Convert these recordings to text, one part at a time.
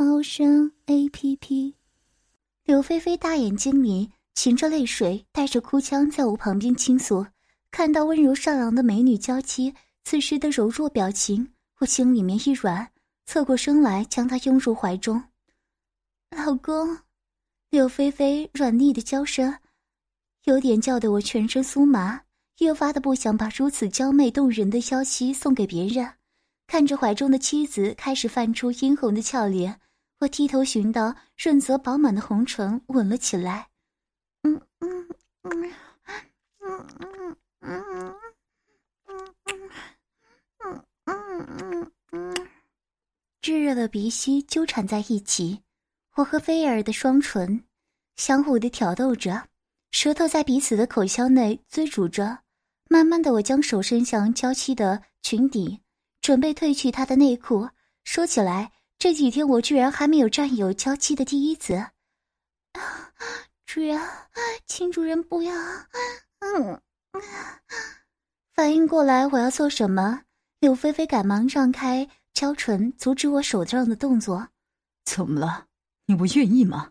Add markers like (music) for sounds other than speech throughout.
猫声 A P P。柳菲菲大眼睛里噙着泪水，带着哭腔在我旁边倾诉。看到温柔善良的美女娇妻此时的柔弱表情，我心里面一软，侧过身来将她拥入怀中。老公，柳菲菲软腻的娇声，有点叫得我全身酥麻，越发的不想把如此娇媚动人的娇妻送给别人。看着怀中的妻子开始泛出殷红的俏脸，我低头寻到润泽饱满的红唇，吻了起来。嗯嗯嗯嗯嗯嗯嗯嗯嗯嗯，炙热的鼻息纠缠在一起，我和菲尔的双唇相互的挑逗着，舌头在彼此的口腔内追逐着。慢慢的，我将手伸向娇妻的裙底。准备褪去她的内裤。说起来，这几天我居然还没有占有娇妻的第一子。主人，请主人不要。嗯，反应过来我要做什么，柳菲菲赶忙让开娇唇，阻止我手上的动作。怎么了？你不愿意吗？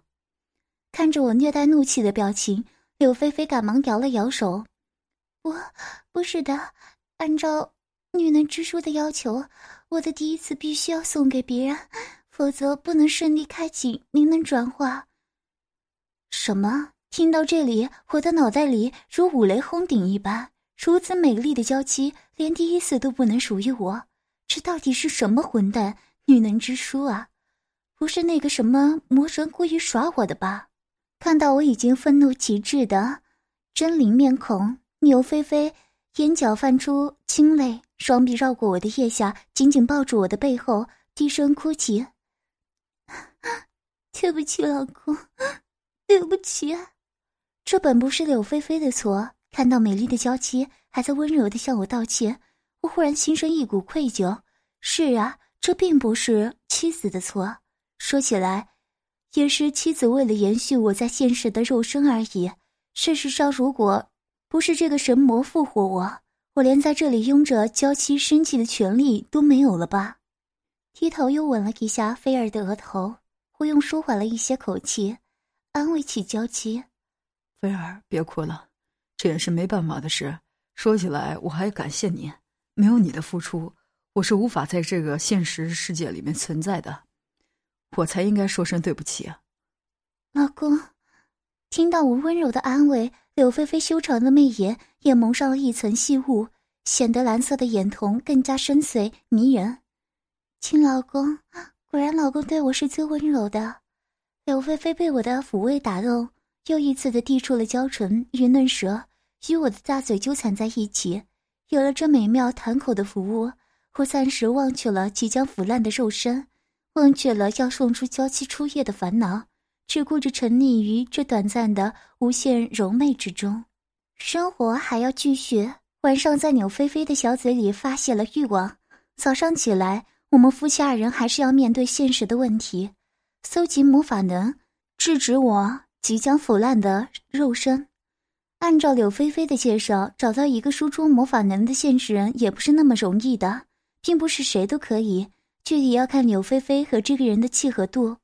看着我略带怒气的表情，柳菲菲赶忙摇了摇手。不，不是的，按照。女能之书的要求，我的第一次必须要送给别人，否则不能顺利开启灵能转化。什么？听到这里，我的脑袋里如五雷轰顶一般。如此美丽的娇妻，连第一次都不能属于我，这到底是什么混蛋女能之书啊？不是那个什么魔神故意耍我的吧？看到我已经愤怒极致的狰狞面孔，牛菲菲眼角泛出清泪。双臂绕过我的腋下，紧紧抱住我的背后，低声哭泣：“ (laughs) 对不起，老公，对不起。”这本不是柳菲菲的错。看到美丽的娇妻还在温柔的向我道歉，我忽然心生一股愧疚。是啊，这并不是妻子的错。说起来，也是妻子为了延续我在现实的肉身而已。事实上，如果不是这个神魔复活我，我连在这里拥着娇妻生气的权利都没有了吧？低头又吻了一下菲儿的额头，我用舒缓了一些口气，安慰起娇妻：“菲儿，别哭了，这也是没办法的事。说起来，我还感谢你，没有你的付出，我是无法在这个现实世界里面存在的，我才应该说声对不起。”老公，听到我温柔的安慰。柳菲菲修长的媚眼也蒙上了一层细雾，显得蓝色的眼瞳更加深邃迷人。亲老公，果然老公对我是最温柔的。柳菲菲被我的抚慰打动，又一次的递出了娇唇与嫩舌，与我的大嘴纠缠在一起。有了这美妙弹口的服务，我暂时忘却了即将腐烂的肉身，忘却了要送出娇妻初夜的烦恼。只顾着沉溺于这短暂的无限柔媚之中，生活还要继续。晚上在柳菲菲的小嘴里发泄了欲望，早上起来，我们夫妻二人还是要面对现实的问题：搜集魔法能，制止我即将腐烂的肉身。按照柳菲菲的介绍，找到一个输出魔法能的现实人也不是那么容易的，并不是谁都可以，具体要看柳菲菲和这个人的契合度。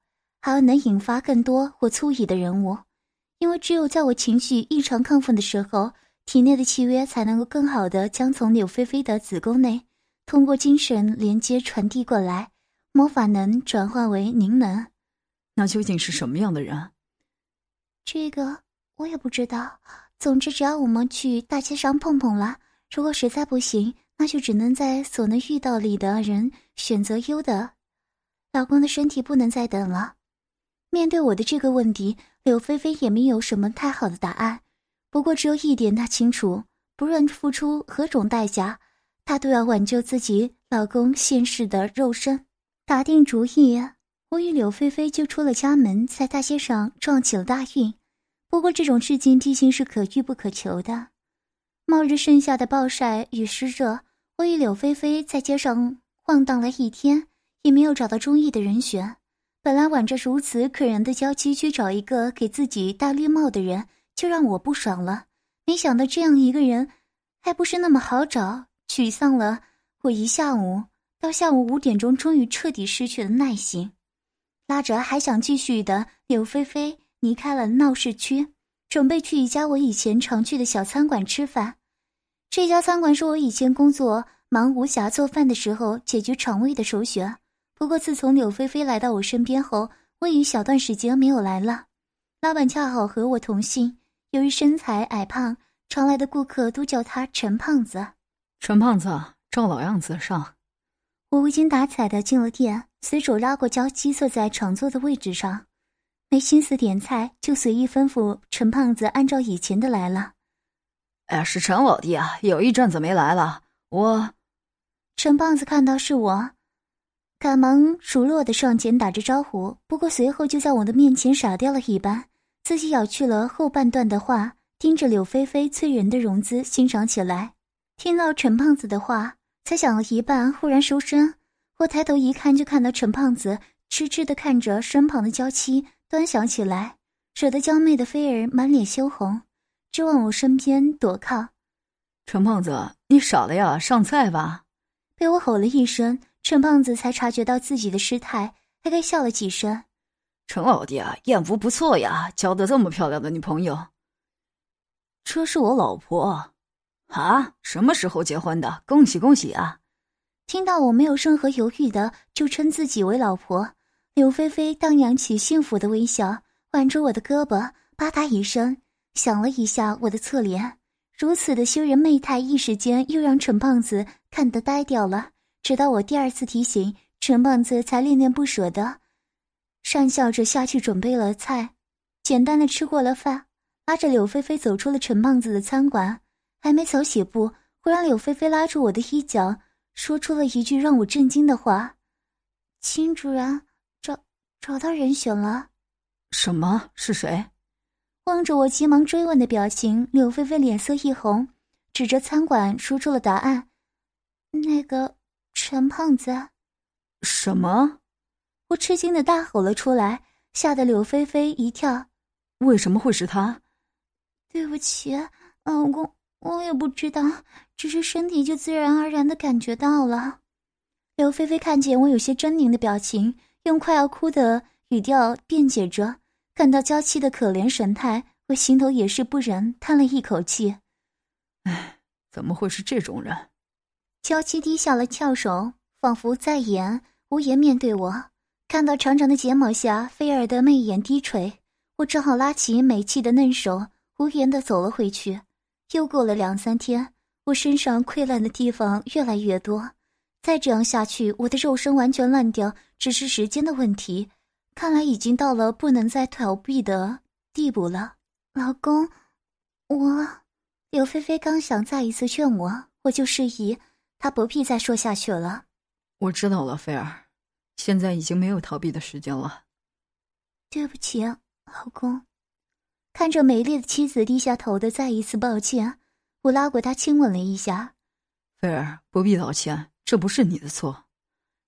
还要能引发更多或粗野的人物，因为只有在我情绪异常亢奋的时候，体内的契约才能够更好的将从柳菲菲的子宫内通过精神连接传递过来，魔法能转化为灵能。那究竟是什么样的人？这个我也不知道。总之，只要我们去大街上碰碰了，如果实在不行，那就只能在所能遇到里的人选择优的。老公的身体不能再等了。面对我的这个问题，柳菲菲也没有什么太好的答案。不过只有一点她清楚：不论付出何种代价，她都要挽救自己老公现世的肉身。打定主意，我与柳菲菲就出了家门，在大街上撞起了大运。不过这种事情毕竟是可遇不可求的。冒着盛夏的暴晒与湿热，我与柳菲菲在街上晃荡了一天，也没有找到中意的人选。本来挽着如此可人的娇妻去找一个给自己戴绿帽的人，就让我不爽了。没想到这样一个人，还不是那么好找。沮丧了我一下午，到下午五点钟，终于彻底失去了耐心，拉着还想继续的柳菲菲离开了闹市区，准备去一家我以前常去的小餐馆吃饭。这家餐馆是我以前工作忙无暇做饭的时候解决肠胃的首选。不过，自从柳菲菲来到我身边后，我已小段时间没有来了。老板恰好和我同姓，由于身材矮胖，常来的顾客都叫他陈胖子。陈胖子，照老样子上。我无精打采的进了店，随手拉过娇妻坐在常坐的位置上，没心思点菜，就随意吩咐陈胖子按照以前的来了。哎，是陈老弟啊，有一阵子没来了。我，陈胖子看到是我。赶忙熟络的上前打着招呼，不过随后就在我的面前傻掉了一般，自己咬去了后半段的话，盯着柳菲菲催人的容姿欣赏起来。听到陈胖子的话，才想了一半，忽然收声。我抬头一看，就看到陈胖子痴痴的看着身旁的娇妻，端详起来，惹得娇媚的菲儿满脸羞红，直往我身边躲靠。陈胖子，你傻了呀？上菜吧！被我吼了一声。陈胖子才察觉到自己的失态，嘿嘿笑了几声。陈老弟啊，艳福不错呀，交的这么漂亮的女朋友。这是我老婆，啊，什么时候结婚的？恭喜恭喜啊！听到我没有任何犹豫的就称自己为老婆，柳菲菲荡漾起幸福的微笑，挽住我的胳膊，吧嗒一声响了一下我的侧脸。如此的羞人媚态，一时间又让陈胖子看得呆掉了。直到我第二次提醒，陈胖子才恋恋不舍的讪笑着下去准备了菜，简单的吃过了饭，拉着柳菲菲走出了陈胖子的餐馆。还没走几步，忽然柳菲菲拉住我的衣角，说出了一句让我震惊的话：“秦主人，找找到人选了。”什么？是谁？望着我急忙追问的表情，柳菲菲脸色一红，指着餐馆说出了答案：“那个。”陈胖子，什么？我吃惊的大吼了出来，吓得柳菲菲一跳。为什么会是他？对不起，老公，我也不知道，只是身体就自然而然的感觉到了。柳菲菲看见我有些狰狞的表情，用快要哭的语调辩解着。看到娇妻的可怜神态，我心头也是不忍，叹了一口气。唉，怎么会是这种人？娇妻低下了翘首，仿佛在言无言面对我。看到长长的睫毛下菲儿的媚眼低垂，我只好拉起美气的嫩手，无言的走了回去。又过了两三天，我身上溃烂的地方越来越多，再这样下去，我的肉身完全烂掉只是时间的问题。看来已经到了不能再逃避的地步了。老公，我……柳菲菲刚想再一次劝我，我就示意。他不必再说下去了。我知道了，菲儿，现在已经没有逃避的时间了。对不起，老公。看着美丽的妻子低下头的再一次抱歉，我拉过她亲吻了一下。菲儿，不必道歉，这不是你的错。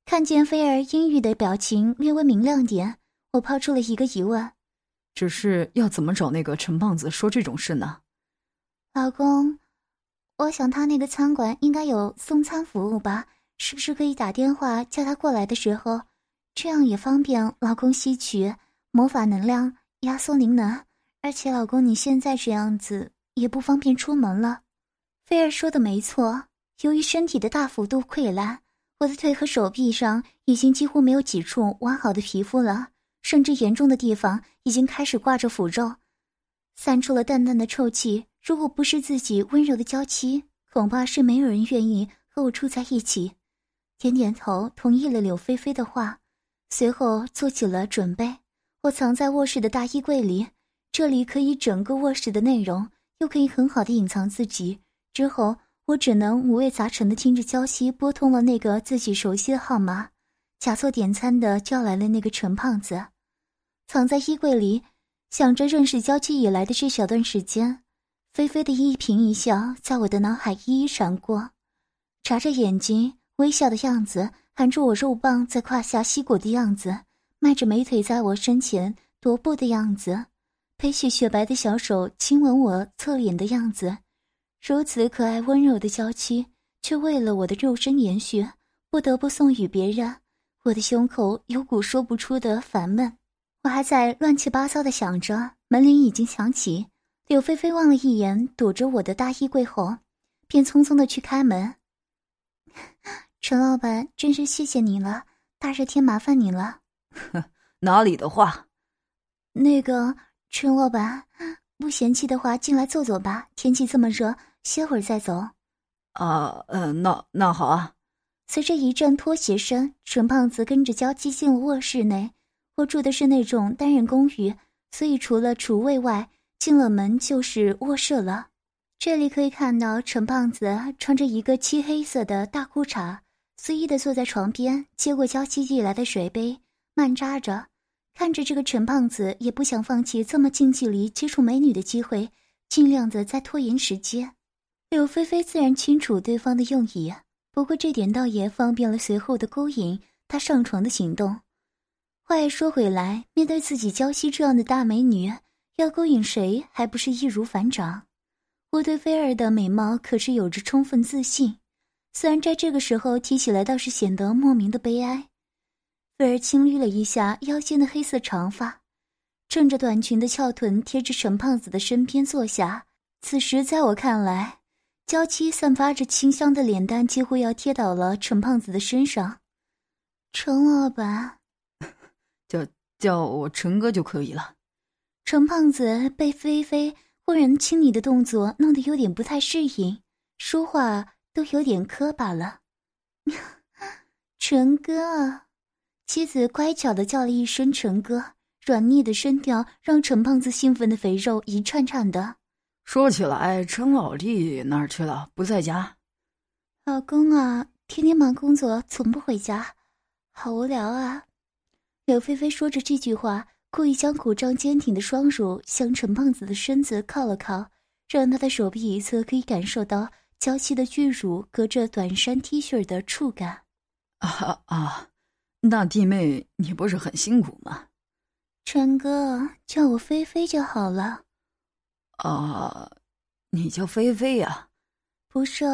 看见菲儿阴郁的表情略微明亮点，我抛出了一个疑问：只是要怎么找那个陈胖子说这种事呢？老公。我想他那个餐馆应该有送餐服务吧？是不是可以打电话叫他过来的时候，这样也方便老公吸取魔法能量，压缩灵能。而且老公你现在这样子也不方便出门了。菲儿说的没错，由于身体的大幅度溃烂，我的腿和手臂上已经几乎没有几处完好的皮肤了，甚至严重的地方已经开始挂着腐肉，散出了淡淡的臭气。如果不是自己温柔的娇妻，恐怕是没有人愿意和我住在一起。点点头，同意了柳菲菲的话，随后做起了准备。我藏在卧室的大衣柜里，这里可以整个卧室的内容，又可以很好的隐藏自己。之后，我只能五味杂陈的听着娇妻拨通了那个自己熟悉的号码，假作点餐的叫来了那个陈胖子，藏在衣柜里，想着认识娇妻以来的这小段时间，菲菲的一颦一笑在我的脑海一一闪过，眨着眼睛微笑的样子，含着我肉棒在胯下吸果的样子，迈着美腿在我身前踱步的样子，佩起雪白的小手亲吻我侧脸的样子，如此可爱温柔的娇妻，却为了我的肉身延续。不得不送与别人，我的胸口有股说不出的烦闷。我还在乱七八糟的想着，门铃已经响起。柳菲菲望了一眼躲着我的大衣柜后，便匆匆的去开门。(laughs) 陈老板，真是谢谢你了，大热天麻烦你了。哪里的话？那个陈老板，不嫌弃的话，进来坐坐吧。天气这么热，歇会儿再走。啊，嗯，那那好啊。随着一阵拖鞋声，陈胖子跟着娇妻进了卧室内。我住的是那种单人公寓，所以除了厨卫外，进了门就是卧室了。这里可以看到陈胖子穿着一个漆黑色的大裤衩，随意的坐在床边，接过娇妻递来的水杯，慢扎着。看着这个陈胖子也不想放弃这么近距离接触美女的机会，尽量的在拖延时间。柳菲菲自然清楚对方的用意。不过这点倒也方便了随后的勾引他上床的行动。话又说回来，面对自己娇妻这样的大美女，要勾引谁还不是易如反掌？我对菲儿的美貌可是有着充分自信，虽然在这个时候提起来倒是显得莫名的悲哀。菲儿轻捋了一下腰间的黑色长发，趁着短裙的翘臀贴着陈胖子的身边坐下。此时在我看来。娇妻散发着清香的脸蛋几乎要贴到了陈胖子的身上。陈老板，(laughs) 叫叫我陈哥就可以了。陈胖子被菲菲忽然亲昵的动作弄得有点不太适应，说话都有点磕巴了。(laughs) 陈哥，妻子乖巧的叫了一声“陈哥”，软腻的声调让陈胖子兴奋的肥肉一颤颤的。说起来，陈老弟哪儿去了？不在家。老公啊，天天忙工作，从不回家，好无聊啊。柳菲菲说着这句话，故意将鼓胀坚挺的双乳向陈胖子的身子靠了靠，让他的手臂一侧可以感受到娇妻的巨乳隔着短衫 T 恤的触感。啊啊，那弟妹你不是很辛苦吗？陈哥，叫我菲菲就好了。啊，你叫菲菲呀？不是，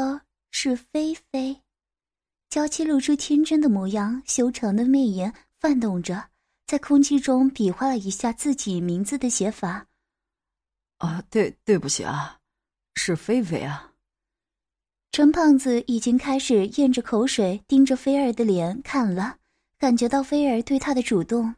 是菲菲。娇妻露出天真的模样，修长的媚眼泛动着，在空气中比划了一下自己名字的写法。啊，对，对不起啊，是菲菲啊。陈胖子已经开始咽着口水，盯着菲儿的脸看了，感觉到菲儿对他的主动。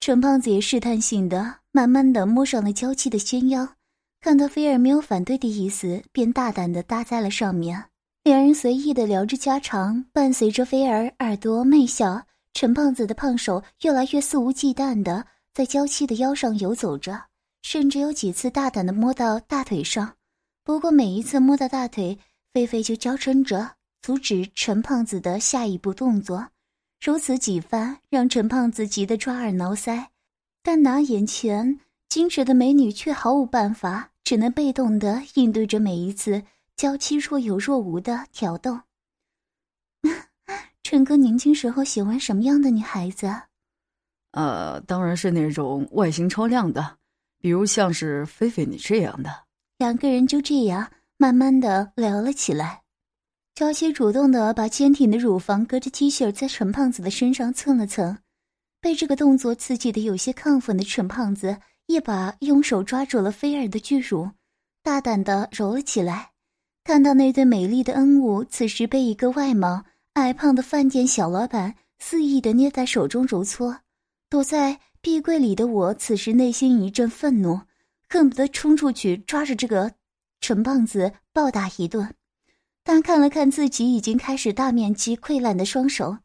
陈胖子也试探性的，慢慢的摸上了娇气的纤腰。看到菲儿没有反对的意思，便大胆的搭在了上面。两人随意的聊着家常，伴随着菲儿耳朵媚笑，陈胖子的胖手越来越肆无忌惮的在娇妻的腰上游走着，甚至有几次大胆的摸到大腿上。不过每一次摸到大腿，菲菲就娇嗔着阻止陈胖子的下一步动作。如此几番，让陈胖子急得抓耳挠腮，但拿眼前矜持的美女却毫无办法。只能被动的应对着每一次娇妻若有若无的挑逗。陈哥年轻时候喜欢什么样的女孩子？呃，当然是那种外形超亮的，比如像是菲菲你这样的。两个人就这样慢慢的聊了起来。娇妻主动的把坚挺的乳房隔着 T 恤在陈胖子的身上蹭了蹭，被这个动作刺激的有些亢奋的陈胖子。一把用手抓住了菲儿的巨乳，大胆的揉了起来。看到那对美丽的恩物，此时被一个外貌矮胖的饭店小老板肆意的捏在手中揉搓，躲在壁柜里的我，此时内心一阵愤怒，恨不得冲出去抓着这个陈胖子暴打一顿。但看了看自己已经开始大面积溃烂的双手，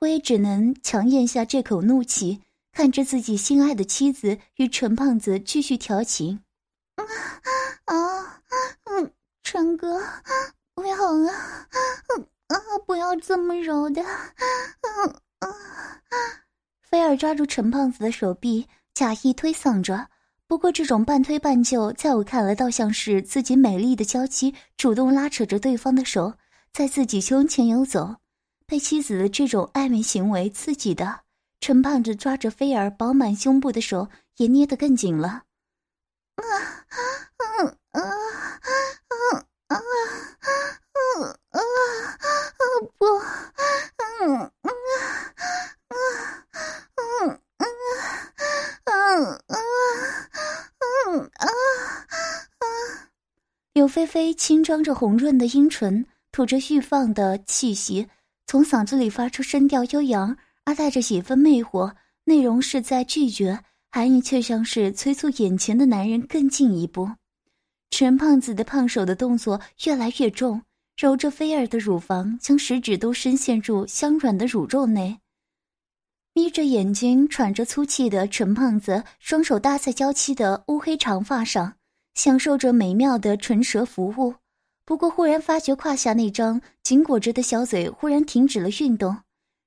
我也只能强咽下这口怒气。看着自己心爱的妻子与陈胖子继续调情，啊啊，嗯，陈哥，不要啊，嗯啊，不要这么揉的，嗯、啊、嗯。菲、啊、尔抓住陈胖子的手臂，假意推搡着。不过这种半推半就，在我看来倒像是自己美丽的娇妻主动拉扯着对方的手，在自己胸前游走。被妻子的这种暧昧行为刺激的，陈胖子抓着菲尔饱满胸部的手也捏得更紧了。啊啊啊啊啊啊啊啊！啊啊啊啊菲菲轻张着红润的阴唇，吐着欲放的气息，从嗓子里发出声调悠扬而带着几分魅惑，内容是在拒绝。含义却像是催促眼前的男人更进一步。陈胖子的胖手的动作越来越重，揉着菲儿的乳房，将食指都深陷入香软的乳肉内。眯着眼睛喘着粗气的陈胖子，双手搭在娇妻的乌黑长发上，享受着美妙的唇舌服务。不过，忽然发觉胯下那张紧裹着的小嘴忽然停止了运动，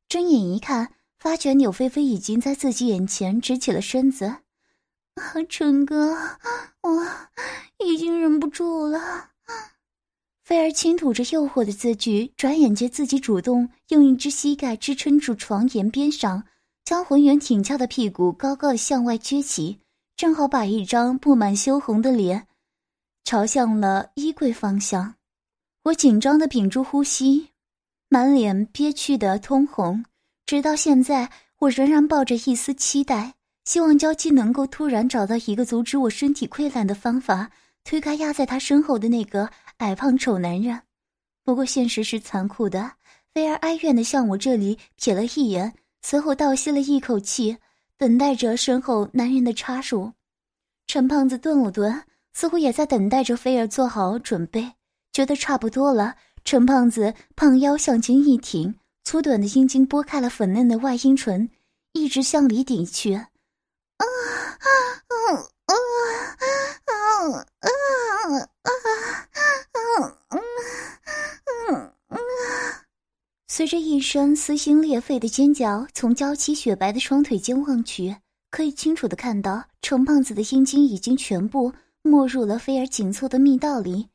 睁眼一看。发觉柳菲菲已经在自己眼前直起了身子，啊，陈哥，我已经忍不住了。菲儿轻吐着诱惑的字句，转眼间自己主动用一只膝盖支撑住床沿边上，将浑圆挺翘的屁股高高的向外撅起，正好把一张布满羞红的脸朝向了衣柜方向。我紧张的屏住呼吸，满脸憋屈的通红。直到现在，我仍然抱着一丝期待，希望娇妻能够突然找到一个阻止我身体溃烂的方法，推开压在他身后的那个矮胖丑男人。不过现实是残酷的，菲儿哀怨的向我这里瞥了一眼，随后倒吸了一口气，等待着身后男人的插入。陈胖子顿了顿，似乎也在等待着菲儿做好准备，觉得差不多了。陈胖子胖腰向前一挺。粗短的阴茎拨开了粉嫩的外阴唇，一直向里顶去。啊啊啊啊啊啊啊啊啊！随着一声撕心裂肺的尖叫，从娇妻雪白的双腿间望去，可以清楚的看到，程胖子的阴茎已经全部没入了菲儿紧凑的蜜道里。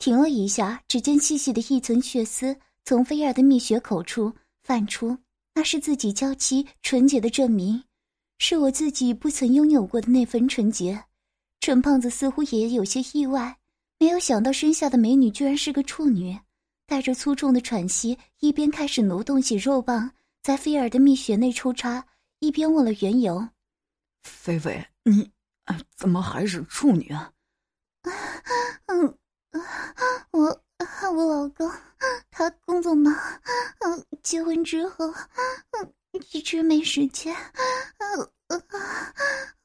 停了一下，只见细细的一层血丝。从菲儿的蜜穴口处泛出，那是自己娇妻纯洁的证明，是我自己不曾拥有过的那份纯洁。陈胖子似乎也有些意外，没有想到身下的美女居然是个处女，带着粗重的喘息，一边开始挪动起肉棒在菲儿的蜜穴内抽插，一边问了缘由：“菲菲，你怎么还是处女啊？”“嗯，我。”我老公，他工作忙，嗯，结婚之后，嗯，一直没时间，嗯嗯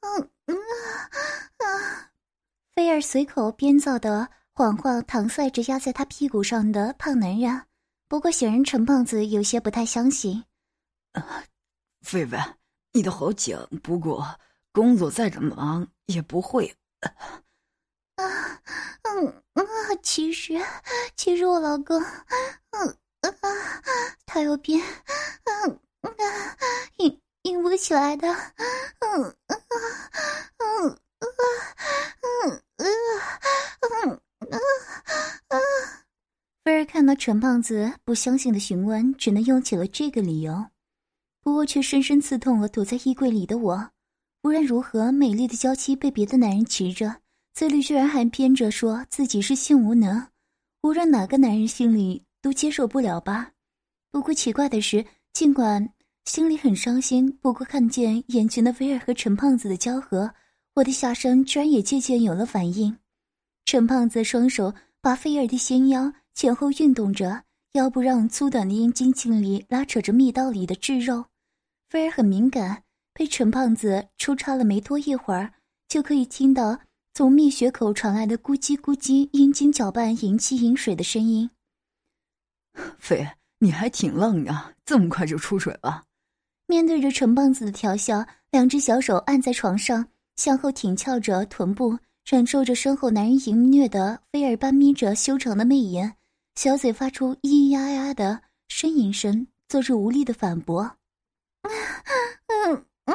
嗯嗯啊！菲儿随口编造的谎话搪塞着压在他屁股上的胖男人，不过显然陈胖子有些不太相信。啊，菲菲，你的好讲，不过工作再怎么忙也不会。啊，嗯啊，其实，其实我老公，嗯啊，他有病，嗯啊，硬硬不起来的，嗯啊，嗯嗯嗯啊。菲儿看到陈胖子不相信的询问，只能用起了这个理由，不过却深深刺痛了躲在衣柜里的我。无论如何，美丽的娇妻被别的男人骑着。嘴里居然还编着说自己是性无能，无论哪个男人心里都接受不了吧。不过奇怪的是，尽管心里很伤心，不过看见眼前的菲儿和陈胖子的交合，我的下身居然也渐渐有了反应。陈胖子双手把菲儿的纤腰前后运动着，腰部让粗短的阴茎尽力拉扯着蜜道里的炙肉。菲儿很敏感，被陈胖子抽插了没多一会儿，就可以听到。从蜜穴口传来的咕叽咕叽阴茎搅拌银气饮水的声音。(laughs) 菲，你还挺愣呀，这么快就出水了。面对着陈胖子的调笑，两只小手按在床上，向后挺翘着臀部，忍受着身后男人淫虐的菲儿般眯着修长的媚眼，小嘴发出咿咿呀呀的呻吟声，做出无力的反驳。嗯嗯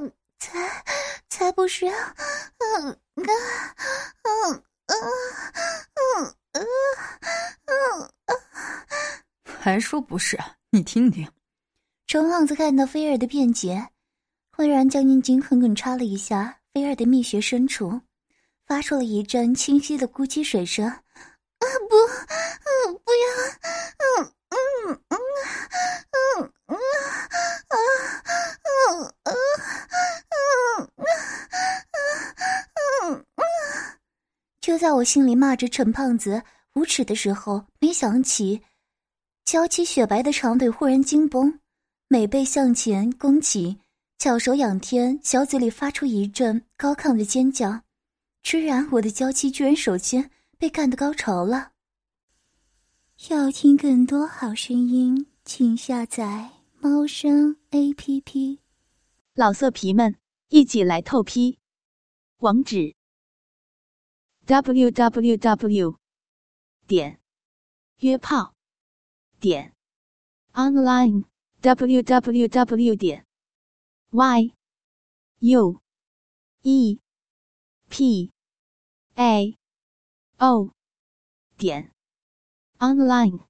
嗯，才才不是，嗯嗯嗯嗯嗯嗯嗯，还说不是？你听听。陈胖子看到菲儿的辩解，忽然将阴茎狠狠插了一下菲儿的蜜穴深处，发出了一阵清晰的咕叽水声。啊不，嗯不要，嗯嗯嗯嗯嗯啊嗯嗯嗯嗯嗯就在我心里骂着陈胖子无耻的时候，没想起娇妻雪白的长腿忽然紧绷。美背向前弓起，巧手仰天，小嘴里发出一阵高亢的尖叫。居然，我的娇妻居然首先被干得高潮了。要听更多好声音，请下载猫声 A P P。老色皮们，一起来透批！网址：w w w. 点约炮点 online。www 点 y u e p a o 点 online。